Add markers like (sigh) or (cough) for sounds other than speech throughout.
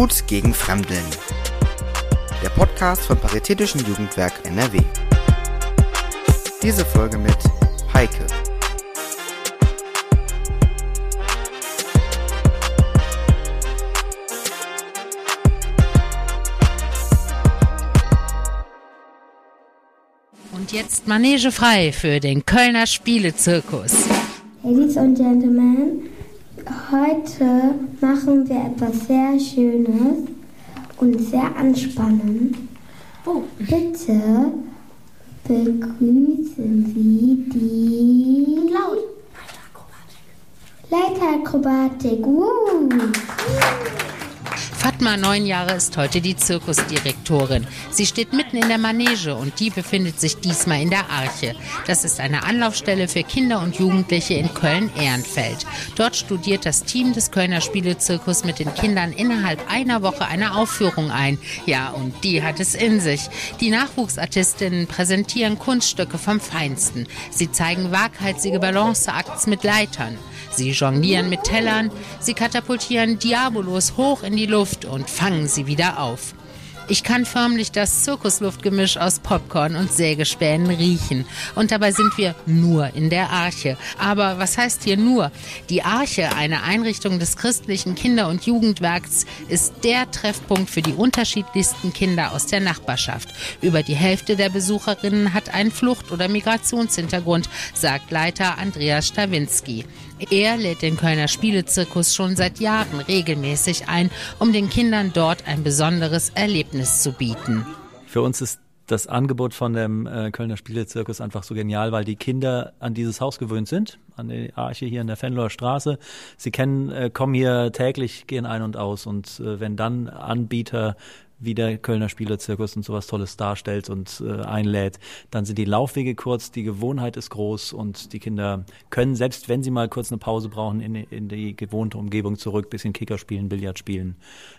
Gut gegen Fremdeln. Der Podcast vom Paritätischen Jugendwerk NRW. Diese Folge mit Heike. Und jetzt Manege frei für den Kölner Spielezirkus. Ladies and Gentlemen, heute machen wir etwas sehr Schönes und sehr anspannend. Oh. Bitte begrüßen Sie die Laut. Leiterakrobatik. Uh. Fatma, neun Jahre, ist heute die Zirkusdirektorin. Sie steht mitten in der Manege und die befindet sich diesmal in der Arche. Das ist eine Anlaufstelle für Kinder und Jugendliche in Köln-Ehrenfeld. Dort studiert das Team des Kölner Spielezirkus mit den Kindern innerhalb einer Woche eine Aufführung ein. Ja, und die hat es in sich. Die Nachwuchsartistinnen präsentieren Kunststücke vom Feinsten. Sie zeigen waghalsige Balanceakts mit Leitern. Sie jonglieren mit Tellern, sie katapultieren Diabolos hoch in die Luft und fangen sie wieder auf. Ich kann förmlich das Zirkusluftgemisch aus Popcorn und Sägespänen riechen. Und dabei sind wir nur in der Arche. Aber was heißt hier nur? Die Arche, eine Einrichtung des christlichen Kinder- und Jugendwerks, ist der Treffpunkt für die unterschiedlichsten Kinder aus der Nachbarschaft. Über die Hälfte der Besucherinnen hat einen Flucht- oder Migrationshintergrund, sagt Leiter Andreas Stawinski. Er lädt den Kölner Spielezirkus schon seit Jahren regelmäßig ein, um den Kindern dort ein besonderes Erlebnis zu bieten. Für uns ist das Angebot von dem äh, Kölner Spielezirkus einfach so genial, weil die Kinder an dieses Haus gewöhnt sind, an die Arche hier in der Fenloer Straße. Sie kennen, äh, kommen hier täglich, gehen ein und aus und äh, wenn dann Anbieter wie der Kölner Spielerzirkus und sowas Tolles darstellt und äh, einlädt. Dann sind die Laufwege kurz, die Gewohnheit ist groß und die Kinder können, selbst wenn sie mal kurz eine Pause brauchen, in, in die gewohnte Umgebung zurück, bisschen Kicker spielen, Billard spielen,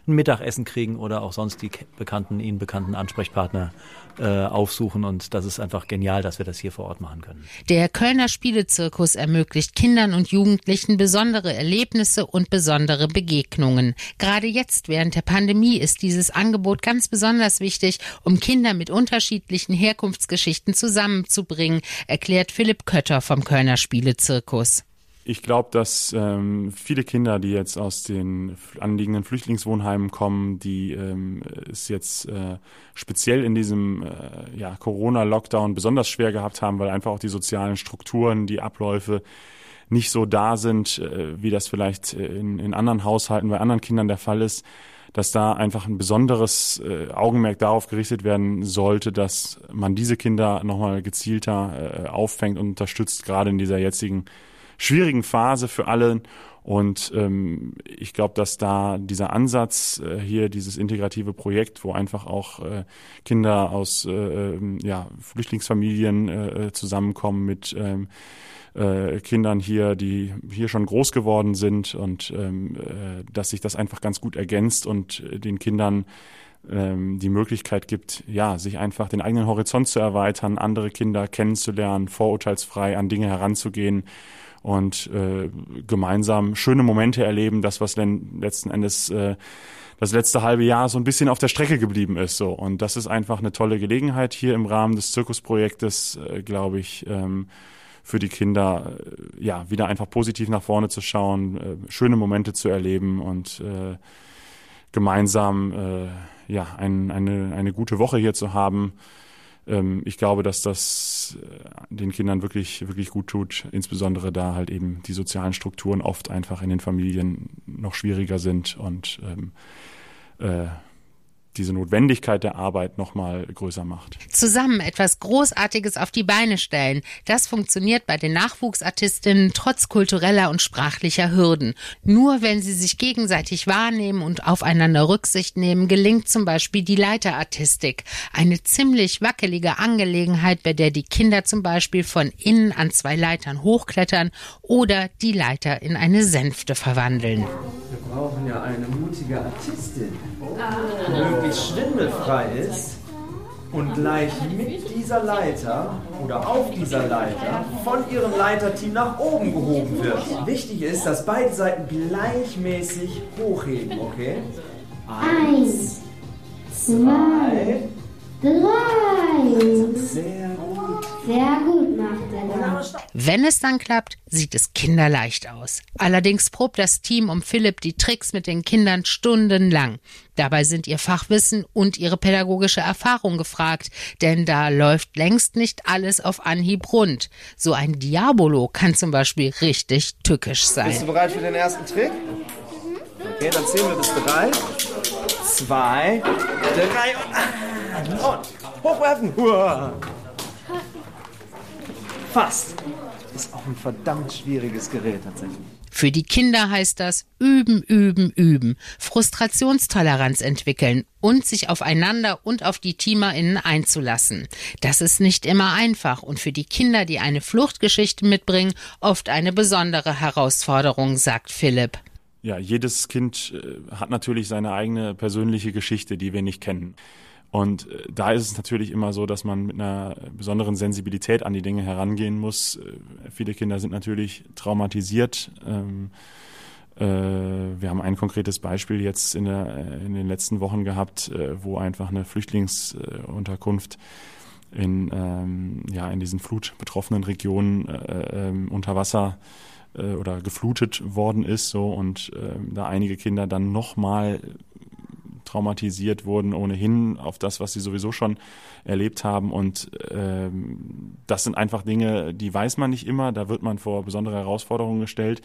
ein Mittagessen kriegen oder auch sonst die bekannten, ihnen bekannten Ansprechpartner äh, aufsuchen. Und das ist einfach genial, dass wir das hier vor Ort machen können. Der Kölner Spielezirkus ermöglicht Kindern und Jugendlichen besondere Erlebnisse und besondere Begegnungen. Gerade jetzt während der Pandemie ist dieses Angebot Angebot ganz besonders wichtig, um Kinder mit unterschiedlichen Herkunftsgeschichten zusammenzubringen, erklärt Philipp Kötter vom Kölner Spielezirkus. Ich glaube, dass ähm, viele Kinder, die jetzt aus den anliegenden Flüchtlingswohnheimen kommen, die ähm, es jetzt äh, speziell in diesem äh, ja, Corona-Lockdown besonders schwer gehabt haben, weil einfach auch die sozialen Strukturen, die Abläufe nicht so da sind, äh, wie das vielleicht in, in anderen Haushalten bei anderen Kindern der Fall ist, dass da einfach ein besonderes äh, Augenmerk darauf gerichtet werden sollte, dass man diese Kinder nochmal gezielter äh, auffängt und unterstützt, gerade in dieser jetzigen schwierigen Phase für alle. Und ähm, ich glaube, dass da dieser Ansatz äh, hier, dieses integrative Projekt, wo einfach auch äh, Kinder aus äh, ähm, ja, Flüchtlingsfamilien äh, zusammenkommen mit ähm, äh, Kindern hier, die hier schon groß geworden sind und ähm, äh, dass sich das einfach ganz gut ergänzt und äh, den Kindern ähm, die Möglichkeit gibt, ja, sich einfach den eigenen Horizont zu erweitern, andere Kinder kennenzulernen, vorurteilsfrei an Dinge heranzugehen und äh, gemeinsam schöne Momente erleben, das, was denn letzten Endes äh, das letzte halbe Jahr so ein bisschen auf der Strecke geblieben ist. So. Und das ist einfach eine tolle Gelegenheit hier im Rahmen des Zirkusprojektes, äh, glaube ich, ähm, für die Kinder, äh, ja, wieder einfach positiv nach vorne zu schauen, äh, schöne Momente zu erleben und äh, gemeinsam äh, ja, ein, eine, eine gute Woche hier zu haben. Ähm, ich glaube, dass das äh, den Kindern wirklich, wirklich gut tut, insbesondere da halt eben die sozialen Strukturen oft einfach in den Familien noch schwieriger sind und ähm, äh, diese Notwendigkeit der Arbeit nochmal größer macht. Zusammen etwas Großartiges auf die Beine stellen, das funktioniert bei den Nachwuchsartistinnen trotz kultureller und sprachlicher Hürden. Nur wenn sie sich gegenseitig wahrnehmen und aufeinander Rücksicht nehmen, gelingt zum Beispiel die Leiterartistik. Eine ziemlich wackelige Angelegenheit, bei der die Kinder zum Beispiel von innen an zwei Leitern hochklettern oder die Leiter in eine Sänfte verwandeln. Wir brauchen ja eine mutige Artistin. Möglichst schwindelfrei ist und gleich mit dieser Leiter oder auf dieser Leiter von ihrem Leiterteam nach oben gehoben wird. Wichtig ist, dass beide Seiten gleichmäßig hochheben, okay? Eins, zwei, drei. Sehr gut. Sehr gut macht er das. Wenn es dann klappt, sieht es kinderleicht aus. Allerdings probt das Team um Philipp die Tricks mit den Kindern stundenlang. Dabei sind ihr Fachwissen und ihre pädagogische Erfahrung gefragt, denn da läuft längst nicht alles auf Anhieb rund. So ein Diabolo kann zum Beispiel richtig tückisch Bist sein. du bereit für den ersten Trick? Okay, dann zählen wir bis drei. Zwei, drei und, und hochwerfen. Hua. Fast. Ist auch ein verdammt schwieriges Gerät tatsächlich. Für die Kinder heißt das üben, üben, üben, Frustrationstoleranz entwickeln und sich aufeinander und auf die TeamerInnen einzulassen. Das ist nicht immer einfach und für die Kinder, die eine Fluchtgeschichte mitbringen, oft eine besondere Herausforderung, sagt Philipp. Ja, jedes Kind äh, hat natürlich seine eigene persönliche Geschichte, die wir nicht kennen. Und äh, da ist es natürlich immer so, dass man mit einer besonderen Sensibilität an die Dinge herangehen muss. Äh, viele Kinder sind natürlich traumatisiert. Ähm, äh, wir haben ein konkretes Beispiel jetzt in, der, in den letzten Wochen gehabt, wo einfach eine Flüchtlingsunterkunft in, ähm, ja, in diesen flutbetroffenen Regionen äh, ähm, unter Wasser oder geflutet worden ist so und da einige Kinder dann nochmal traumatisiert wurden ohnehin auf das, was sie sowieso schon erlebt haben. Und ähm, das sind einfach Dinge, die weiß man nicht immer. Da wird man vor besondere Herausforderungen gestellt.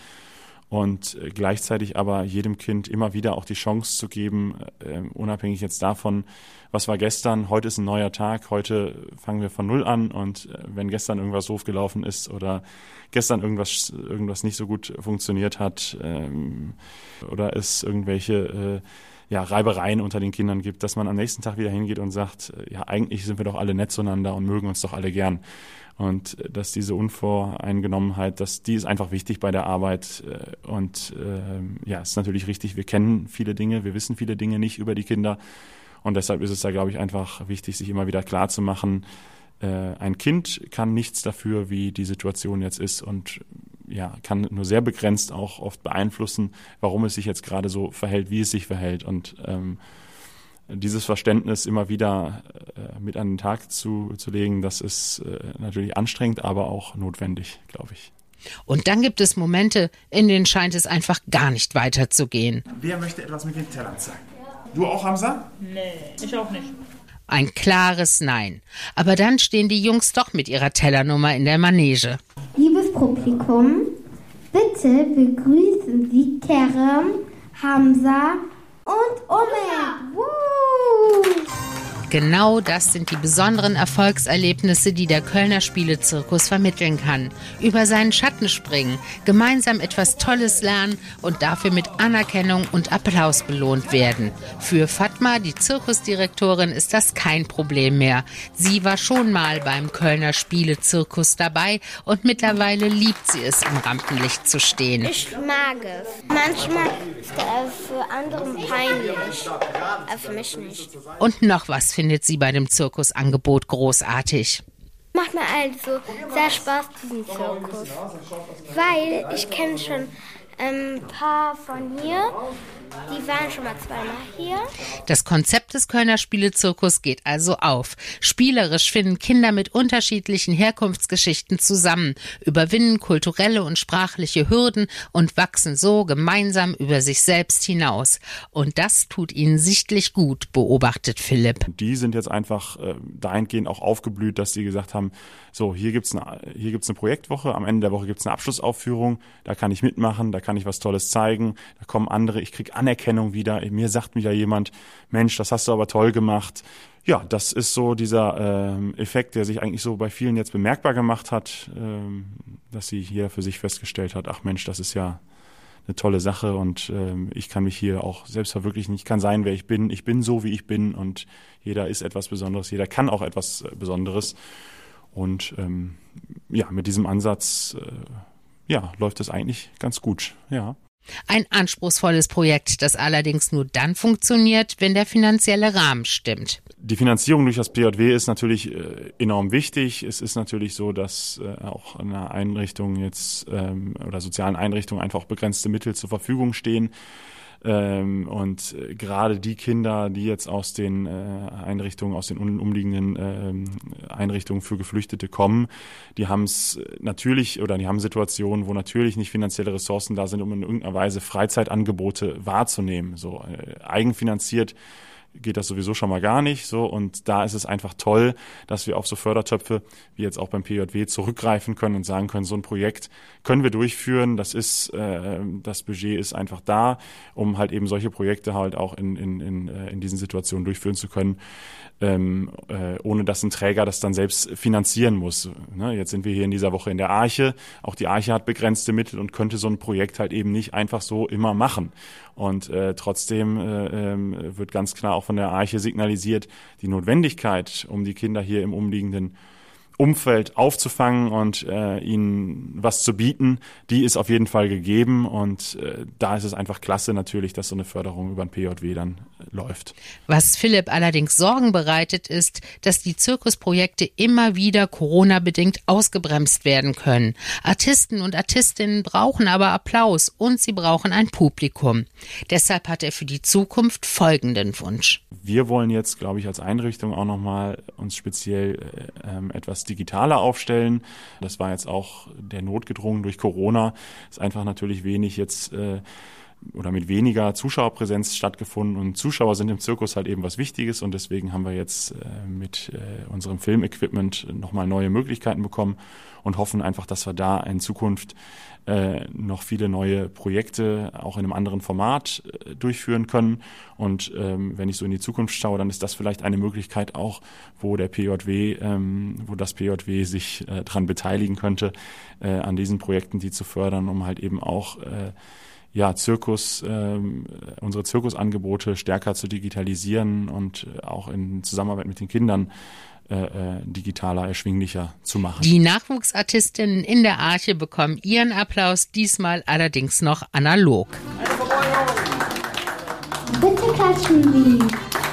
Und äh, gleichzeitig aber jedem Kind immer wieder auch die Chance zu geben, äh, unabhängig jetzt davon, was war gestern, heute ist ein neuer Tag, heute fangen wir von Null an und äh, wenn gestern irgendwas doof gelaufen ist oder gestern irgendwas, irgendwas nicht so gut funktioniert hat ähm, oder es irgendwelche äh, ja, Reibereien unter den Kindern gibt, dass man am nächsten Tag wieder hingeht und sagt, äh, ja, eigentlich sind wir doch alle nett zueinander und mögen uns doch alle gern. Und äh, dass diese Unvoreingenommenheit, dass die ist einfach wichtig bei der Arbeit. äh, Und äh, ja, ist natürlich richtig, wir kennen viele Dinge, wir wissen viele Dinge nicht über die Kinder. Und deshalb ist es da, glaube ich, einfach wichtig, sich immer wieder klar zu machen, ein Kind kann nichts dafür, wie die Situation jetzt ist und ja, kann nur sehr begrenzt auch oft beeinflussen, warum es sich jetzt gerade so verhält, wie es sich verhält. Und ähm, dieses Verständnis immer wieder äh, mit an den Tag zu, zu legen, das ist äh, natürlich anstrengend, aber auch notwendig, glaube ich. Und dann gibt es Momente, in denen scheint es einfach gar nicht weiterzugehen. Wer möchte etwas mit den Tellern zeigen? Du auch, Hamza? Ich auch nicht. Ein klares Nein. Aber dann stehen die Jungs doch mit ihrer Tellernummer in der Manege. Publikum, bitte begrüßen Sie Kerem, Hamza und Omer. Genau das sind die besonderen Erfolgserlebnisse, die der Kölner Spielezirkus vermitteln kann. Über seinen Schatten springen, gemeinsam etwas Tolles lernen und dafür mit Anerkennung und Applaus belohnt werden. Für Fatma, die Zirkusdirektorin, ist das kein Problem mehr. Sie war schon mal beim Kölner Spielezirkus dabei und mittlerweile liebt sie es, im Rampenlicht zu stehen. Ich mag es. Manchmal ist er für andere peinlich, aber für mich nicht. Und noch was findet sie bei dem Zirkusangebot großartig. Macht mir also sehr Spaß, diesen Zirkus. Weil ich kenne schon ein paar von hier. Die waren schon mal zweimal hier. Das Konzept des Kölner Spielezirkus geht also auf. Spielerisch finden Kinder mit unterschiedlichen Herkunftsgeschichten zusammen, überwinden kulturelle und sprachliche Hürden und wachsen so gemeinsam über sich selbst hinaus. Und das tut ihnen sichtlich gut, beobachtet Philipp. Die sind jetzt einfach äh, dahingehend auch aufgeblüht, dass sie gesagt haben, so, hier gibt's eine, hier gibt's eine Projektwoche, am Ende der Woche gibt's eine Abschlussaufführung, da kann ich mitmachen, da kann ich was Tolles zeigen, da kommen andere, ich krieg Anerkennung wieder, mir sagt wieder jemand, Mensch, das hast du aber toll gemacht. Ja, das ist so dieser ähm, Effekt, der sich eigentlich so bei vielen jetzt bemerkbar gemacht hat, ähm, dass sie hier für sich festgestellt hat, ach Mensch, das ist ja eine tolle Sache und ähm, ich kann mich hier auch selbst verwirklichen. Ich kann sein, wer ich bin. Ich bin so, wie ich bin und jeder ist etwas Besonderes. Jeder kann auch etwas äh, Besonderes. Und ähm, ja, mit diesem Ansatz äh, ja, läuft es eigentlich ganz gut. Ja. Ein anspruchsvolles Projekt, das allerdings nur dann funktioniert, wenn der finanzielle Rahmen stimmt. Die Finanzierung durch das PJW ist natürlich äh, enorm wichtig. Es ist natürlich so, dass äh, auch einer Einrichtung jetzt ähm, oder sozialen Einrichtungen einfach begrenzte Mittel zur Verfügung stehen. Ähm, und äh, gerade die Kinder, die jetzt aus den äh, Einrichtungen, aus den umliegenden äh, Einrichtungen für Geflüchtete kommen, die haben es natürlich oder die haben Situationen, wo natürlich nicht finanzielle Ressourcen da sind, um in irgendeiner Weise Freizeitangebote wahrzunehmen. So äh, eigenfinanziert geht das sowieso schon mal gar nicht so und da ist es einfach toll, dass wir auf so Fördertöpfe wie jetzt auch beim PJW zurückgreifen können und sagen können, so ein Projekt können wir durchführen, das ist äh, das Budget ist einfach da, um halt eben solche Projekte halt auch in, in, in, äh, in diesen Situationen durchführen zu können, ähm, äh, ohne dass ein Träger das dann selbst finanzieren muss. Ne? Jetzt sind wir hier in dieser Woche in der Arche, auch die Arche hat begrenzte Mittel und könnte so ein Projekt halt eben nicht einfach so immer machen. Und äh, trotzdem äh, äh, wird ganz klar auch von der Arche signalisiert, die Notwendigkeit, um die Kinder hier im umliegenden Umfeld aufzufangen und äh, ihnen was zu bieten, die ist auf jeden Fall gegeben und äh, da ist es einfach klasse natürlich, dass so eine Förderung über ein PJW dann äh, läuft. Was Philipp allerdings Sorgen bereitet, ist, dass die Zirkusprojekte immer wieder Corona-bedingt ausgebremst werden können. Artisten und Artistinnen brauchen aber Applaus und sie brauchen ein Publikum. Deshalb hat er für die Zukunft folgenden Wunsch. Wir wollen jetzt, glaube ich, als Einrichtung auch nochmal uns speziell äh, ähm, etwas digitaler aufstellen. Das war jetzt auch der Not gedrungen durch Corona. Ist einfach natürlich wenig jetzt äh, oder mit weniger Zuschauerpräsenz stattgefunden und Zuschauer sind im Zirkus halt eben was Wichtiges und deswegen haben wir jetzt äh, mit äh, unserem Filmequipment nochmal neue Möglichkeiten bekommen und hoffen einfach, dass wir da in Zukunft äh, noch viele neue Projekte auch in einem anderen Format äh, durchführen können. Und ähm, wenn ich so in die Zukunft schaue, dann ist das vielleicht eine Möglichkeit auch, wo der PJW, ähm, wo das PJW sich äh, dran beteiligen könnte, äh, an diesen Projekten, die zu fördern, um halt eben auch ja, Zirkus, ähm, unsere Zirkusangebote stärker zu digitalisieren und auch in Zusammenarbeit mit den Kindern äh, äh, digitaler, erschwinglicher zu machen. Die Nachwuchsartistinnen in der Arche bekommen ihren Applaus, diesmal allerdings noch analog. Bitte klatschen Sie.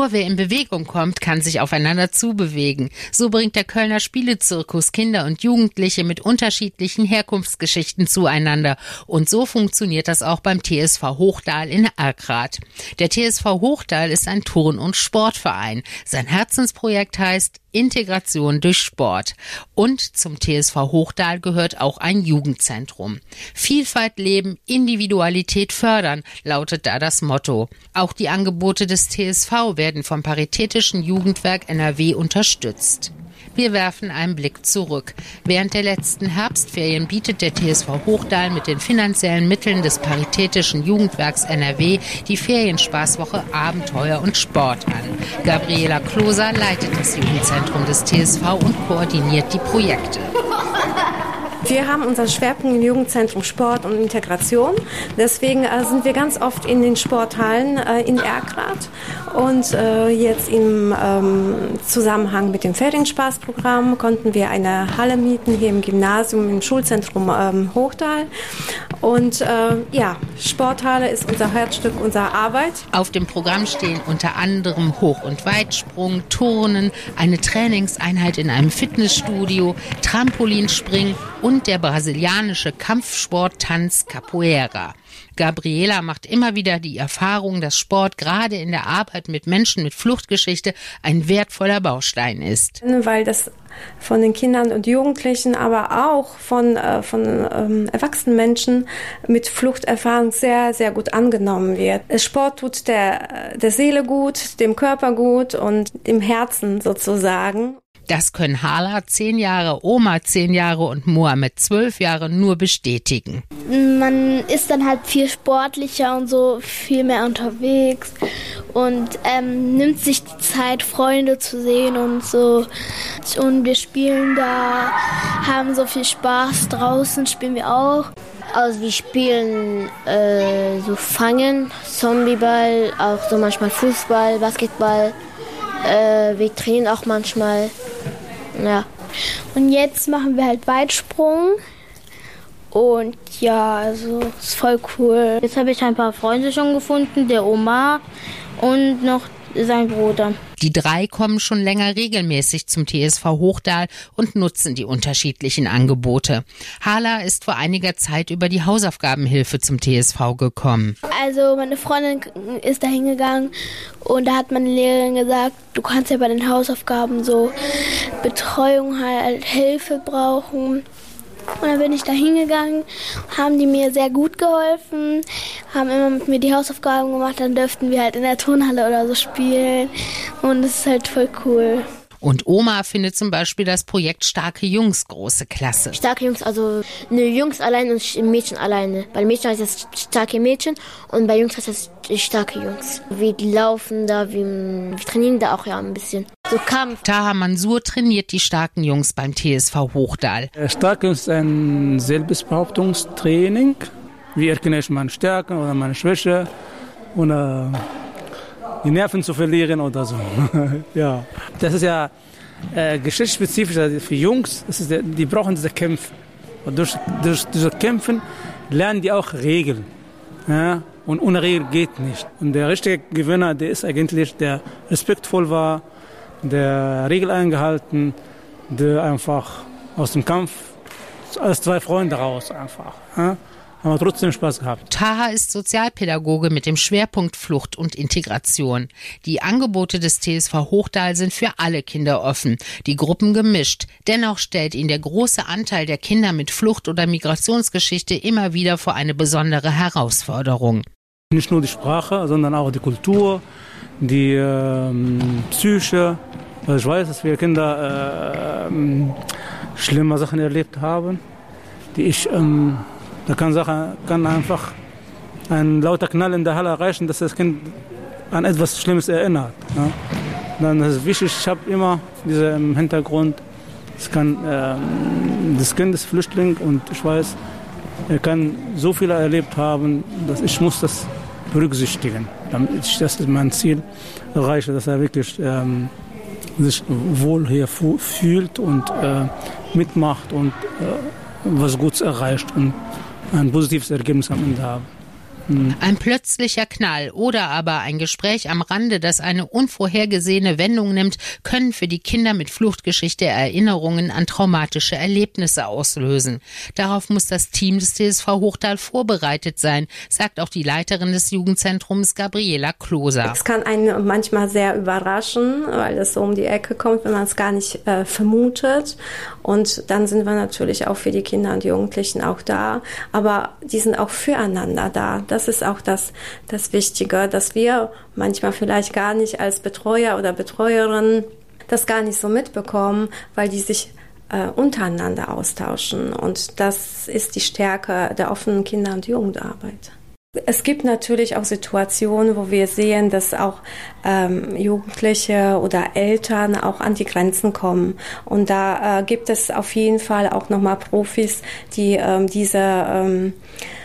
Nur wer in Bewegung kommt, kann sich aufeinander zubewegen. So bringt der Kölner Spielezirkus Kinder und Jugendliche mit unterschiedlichen Herkunftsgeschichten zueinander. Und so funktioniert das auch beim TSV Hochdahl in Erkrath. Der TSV Hochdahl ist ein Turn- und Sportverein. Sein Herzensprojekt heißt Integration durch Sport. Und zum TSV Hochdahl gehört auch ein Jugendzentrum. Vielfalt leben, Individualität fördern, lautet da das Motto. Auch die Angebote des TSV werden vom Paritätischen Jugendwerk NRW unterstützt. Wir werfen einen Blick zurück. Während der letzten Herbstferien bietet der TSV Hochdahl mit den finanziellen Mitteln des Paritätischen Jugendwerks NRW die Ferienspaßwoche Abenteuer und Sport an. Gabriela Kloser leitet das Jugendzentrum des TSV und koordiniert die Projekte. Wir haben unseren Schwerpunkt im Jugendzentrum Sport und Integration. Deswegen äh, sind wir ganz oft in den Sporthallen äh, in Erkrath und äh, jetzt im ähm, Zusammenhang mit dem Ferienspaßprogramm konnten wir eine Halle mieten hier im Gymnasium im Schulzentrum ähm, Hochdahl. Und ja, Sporthalle ist unser Herzstück unserer Arbeit. Auf dem Programm stehen unter anderem Hoch- und Weitsprung, Turnen, eine Trainingseinheit in einem Fitnessstudio, Trampolinspringen und der brasilianische Kampfsporttanz Capoeira. Gabriela macht immer wieder die Erfahrung, dass Sport gerade in der Arbeit mit Menschen mit Fluchtgeschichte ein wertvoller Baustein ist. Weil das von den Kindern und Jugendlichen, aber auch von, äh, von ähm, erwachsenen Menschen mit Fluchterfahrung sehr, sehr gut angenommen wird. Sport tut der, der Seele gut, dem Körper gut und dem Herzen sozusagen. Das können Hala zehn Jahre, Oma zehn Jahre und Mohammed zwölf Jahre nur bestätigen. Man ist dann halt viel sportlicher und so viel mehr unterwegs und ähm, nimmt sich die Zeit, Freunde zu sehen und so. Und wir spielen da, haben so viel Spaß. Draußen spielen wir auch. Also wir spielen äh, so Fangen, Zombieball, auch so manchmal Fußball, Basketball. Äh, wir trainieren auch manchmal. Ja. Und jetzt machen wir halt Weitsprung Und ja, also ist voll cool. Jetzt habe ich ein paar Freunde schon gefunden, der Oma und noch sein Bruder. Die drei kommen schon länger regelmäßig zum TSV Hochdal und nutzen die unterschiedlichen Angebote. Hala ist vor einiger Zeit über die Hausaufgabenhilfe zum TSV gekommen. Also meine Freundin ist da hingegangen und da hat meine Lehrerin gesagt, du kannst ja bei den Hausaufgaben so Betreuung halt Hilfe brauchen. Und dann bin ich da hingegangen, haben die mir sehr gut geholfen, haben immer mit mir die Hausaufgaben gemacht, dann dürften wir halt in der Turnhalle oder so spielen. Und es ist halt voll cool. Und Oma findet zum Beispiel das Projekt Starke Jungs große Klasse. Starke Jungs, also ne, Jungs allein und Mädchen alleine. Bei Mädchen heißt es starke Mädchen und bei Jungs heißt es starke Jungs. Wir laufen da, wir, wir trainieren da auch ja ein bisschen. So Kampf. Taha Mansur trainiert die starken Jungs beim TSV Hochdal. Starke Jungs ist ein Selbstbehauptungstraining. Wie erkenne ich meine Stärken oder meine Schwäche oder die Nerven zu verlieren oder so. (laughs) ja, das ist ja äh, geschlechtsspezifisch also für Jungs. Das ist die brauchen diese Kämpfe. Und durch, durch diese Kämpfen lernen die auch Regeln. Ja? Und ohne Regeln geht nicht. Und der richtige Gewinner, der ist eigentlich, der respektvoll war, der Regel eingehalten, der einfach aus dem Kampf als zwei Freunde raus einfach. Ja? haben trotzdem Spaß gehabt. Taha ist Sozialpädagoge mit dem Schwerpunkt Flucht und Integration. Die Angebote des TSV Hochdal sind für alle Kinder offen, die Gruppen gemischt. Dennoch stellt ihn der große Anteil der Kinder mit Flucht- oder Migrationsgeschichte immer wieder vor eine besondere Herausforderung. Nicht nur die Sprache, sondern auch die Kultur, die äh, Psyche. Also ich weiß, dass wir Kinder äh, schlimme Sachen erlebt haben, die ich ähm, da kann, Sache, kann einfach ein lauter Knall in der Halle erreichen, dass das Kind an etwas Schlimmes erinnert. Ja. Dann ist es wichtig, ich habe immer diese im Hintergrund, es kann, äh, das Kind ist Flüchtling und ich weiß, er kann so viel erlebt haben, dass ich muss das berücksichtigen, damit ich das ist mein Ziel erreiche, dass er wirklich ähm, sich wohl hier fühlt und äh, mitmacht und äh, was Gutes erreicht und ein positives Ergebnis am Ende haben. Ein plötzlicher Knall oder aber ein Gespräch am Rande, das eine unvorhergesehene Wendung nimmt, können für die Kinder mit Fluchtgeschichte Erinnerungen an traumatische Erlebnisse auslösen. Darauf muss das Team des TSV Hochdal vorbereitet sein, sagt auch die Leiterin des Jugendzentrums Gabriela Kloser. Es kann einen manchmal sehr überraschen, weil es so um die Ecke kommt, wenn man es gar nicht äh, vermutet. Und dann sind wir natürlich auch für die Kinder und Jugendlichen auch da. Aber die sind auch füreinander da. Das ist auch das, das Wichtige, dass wir manchmal vielleicht gar nicht als Betreuer oder Betreuerin das gar nicht so mitbekommen, weil die sich äh, untereinander austauschen. Und das ist die Stärke der offenen Kinder- und Jugendarbeit. Es gibt natürlich auch Situationen, wo wir sehen, dass auch ähm, Jugendliche oder Eltern auch an die Grenzen kommen. Und da äh, gibt es auf jeden Fall auch nochmal Profis, die ähm, diese ähm, äh,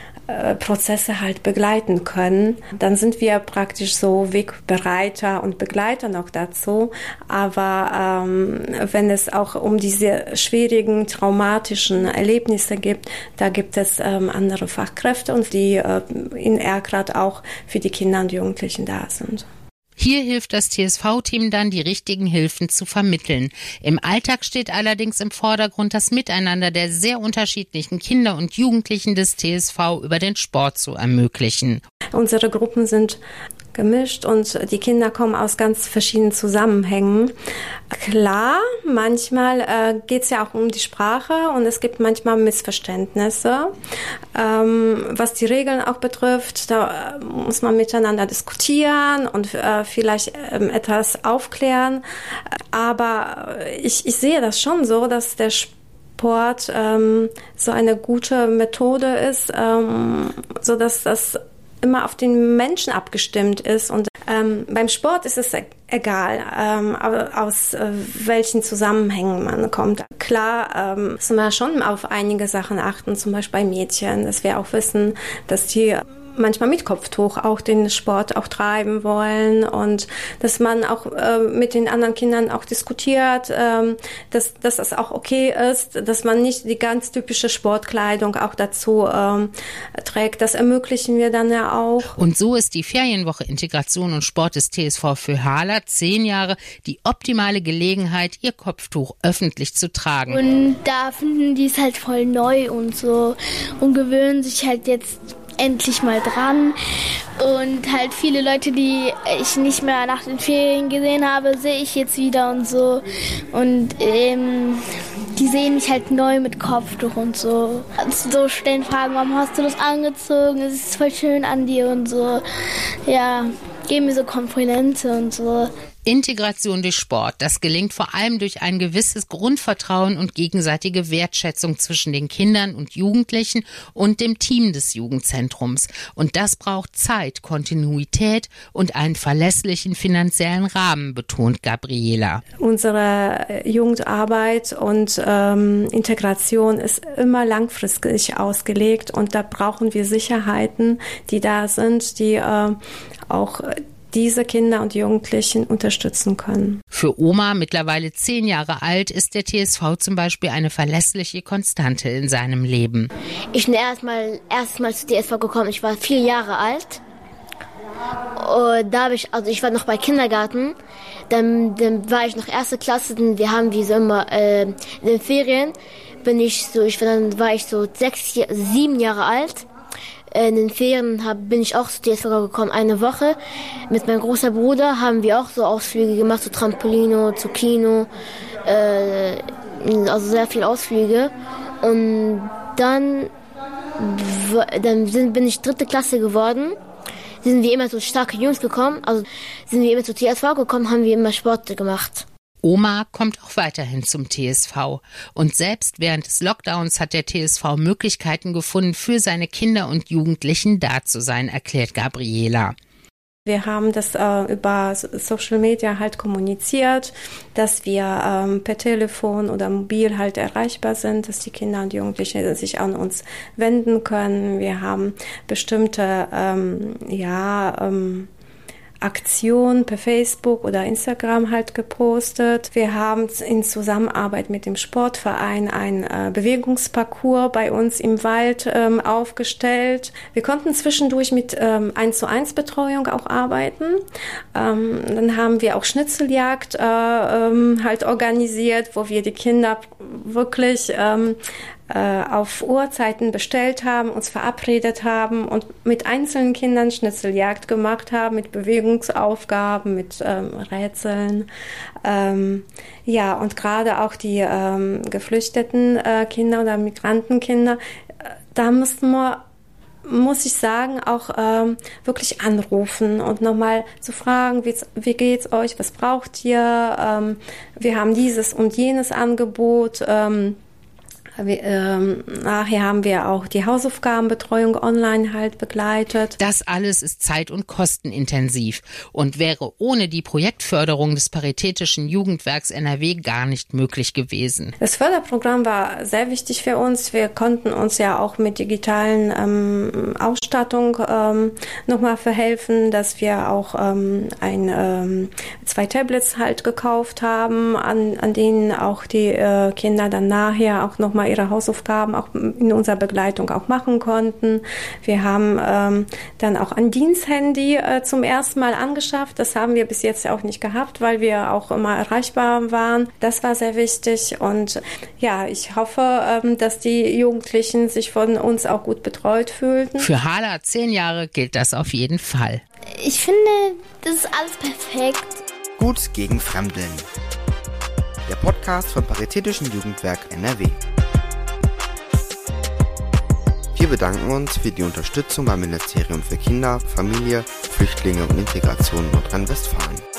Prozesse halt begleiten können. Dann sind wir praktisch so Wegbereiter und Begleiter noch dazu. Aber ähm, wenn es auch um diese schwierigen, traumatischen Erlebnisse gibt, da gibt es ähm, andere Fachkräfte und die äh, in Erkrad auch für die Kinder und Jugendlichen da sind. Hier hilft das TSV-Team dann, die richtigen Hilfen zu vermitteln. Im Alltag steht allerdings im Vordergrund das Miteinander der sehr unterschiedlichen Kinder und Jugendlichen des TSV über den Sport zu ermöglichen. Unsere Gruppen sind gemischt und die Kinder kommen aus ganz verschiedenen Zusammenhängen. Klar, manchmal äh, geht es ja auch um die Sprache und es gibt manchmal Missverständnisse. Ähm, was die Regeln auch betrifft, da äh, muss man miteinander diskutieren und äh, vielleicht ähm, etwas aufklären. Aber ich, ich sehe das schon so, dass der Sport ähm, so eine gute Methode ist, ähm, so dass das immer auf den Menschen abgestimmt ist. Und ähm, beim Sport ist es e-, egal, ähm, aus äh, welchen Zusammenhängen man kommt. Klar ähm, müssen wir schon auf einige Sachen achten, zum Beispiel bei Mädchen, dass wir auch wissen, dass die manchmal mit Kopftuch auch den Sport auch treiben wollen und dass man auch äh, mit den anderen Kindern auch diskutiert, ähm, dass, dass das auch okay ist, dass man nicht die ganz typische Sportkleidung auch dazu ähm, trägt. Das ermöglichen wir dann ja auch. Und so ist die Ferienwoche Integration und Sport des TSV für Hala zehn Jahre die optimale Gelegenheit, ihr Kopftuch öffentlich zu tragen. Und da finden die es halt voll neu und so und gewöhnen sich halt jetzt endlich mal dran. Und halt viele Leute, die ich nicht mehr nach den Ferien gesehen habe, sehe ich jetzt wieder und so. Und ähm, die sehen mich halt neu mit Kopftuch und so. So stellen Fragen, warum hast du das angezogen? Es ist voll schön an dir und so. Ja, geben mir so Komplimente und so. Integration durch Sport, das gelingt vor allem durch ein gewisses Grundvertrauen und gegenseitige Wertschätzung zwischen den Kindern und Jugendlichen und dem Team des Jugendzentrums. Und das braucht Zeit, Kontinuität und einen verlässlichen finanziellen Rahmen, betont Gabriela. Unsere Jugendarbeit und ähm, Integration ist immer langfristig ausgelegt und da brauchen wir Sicherheiten, die da sind, die äh, auch diese Kinder und Jugendlichen unterstützen können. Für Oma, mittlerweile zehn Jahre alt, ist der TSV zum Beispiel eine verlässliche Konstante in seinem Leben. Ich bin erstmal erstmal zu TSV gekommen. Ich war vier Jahre alt. Und da habe ich, also ich war noch bei Kindergarten. Dann, dann war ich noch erste Klasse. Denn wir haben wie so immer äh, in den Ferien bin ich so, ich war, dann war ich so sechs, sieben Jahre alt in den Ferien hab, bin ich auch zu DSV gekommen, eine Woche. Mit meinem großen Bruder haben wir auch so Ausflüge gemacht, zu Trampolino, zu Kino, äh, also sehr viele Ausflüge. Und dann, dann sind, bin ich dritte Klasse geworden. Sind wir immer so starke Jungs gekommen, also sind wir immer zu TSV gekommen, haben wir immer Sport gemacht. Oma kommt auch weiterhin zum TSV. Und selbst während des Lockdowns hat der TSV Möglichkeiten gefunden, für seine Kinder und Jugendlichen da zu sein, erklärt Gabriela. Wir haben das äh, über Social Media halt kommuniziert, dass wir ähm, per Telefon oder mobil halt erreichbar sind, dass die Kinder und Jugendlichen sich an uns wenden können. Wir haben bestimmte, ähm, ja, ähm, Aktion per Facebook oder Instagram halt gepostet. Wir haben in Zusammenarbeit mit dem Sportverein ein äh, Bewegungsparcours bei uns im Wald ähm, aufgestellt. Wir konnten zwischendurch mit ähm, 1 zu 1 Betreuung auch arbeiten. Ähm, dann haben wir auch Schnitzeljagd äh, ähm, halt organisiert, wo wir die Kinder wirklich ähm, äh, auf Uhrzeiten bestellt haben, uns verabredet haben und mit einzelnen Kindern Schnitzeljagd gemacht haben, mit Bewegungsaufgaben, mit ähm, Rätseln. Ähm, ja, und gerade auch die ähm, geflüchteten äh, Kinder oder Migrantenkinder, äh, da mussten wir muss ich sagen, auch ähm, wirklich anrufen und nochmal zu fragen, wie geht's euch, was braucht ihr? Ähm, wir haben dieses und jenes Angebot. Ähm, ähm, nachher haben wir auch die Hausaufgabenbetreuung online halt begleitet. Das alles ist zeit- und kostenintensiv und wäre ohne die Projektförderung des Paritätischen Jugendwerks NRW gar nicht möglich gewesen. Das Förderprogramm war sehr wichtig für uns. Wir konnten uns ja auch mit digitalen ähm, Ausstattung ähm, nochmal verhelfen, dass wir auch ähm, ein, ähm, zwei Tablets halt gekauft haben, an, an denen auch die äh, Kinder dann nachher auch nochmal ihre Hausaufgaben auch in unserer Begleitung auch machen konnten. Wir haben ähm, dann auch ein Diensthandy äh, zum ersten Mal angeschafft. Das haben wir bis jetzt auch nicht gehabt, weil wir auch immer erreichbar waren. Das war sehr wichtig und ja, ich hoffe, ähm, dass die Jugendlichen sich von uns auch gut betreut fühlten. Für Hala zehn Jahre gilt das auf jeden Fall. Ich finde, das ist alles perfekt. Gut gegen Fremdeln. Der Podcast vom Paritätischen Jugendwerk NRW. Wir bedanken uns für die Unterstützung beim Ministerium für Kinder, Familie, Flüchtlinge und Integration Nordrhein-Westfalen.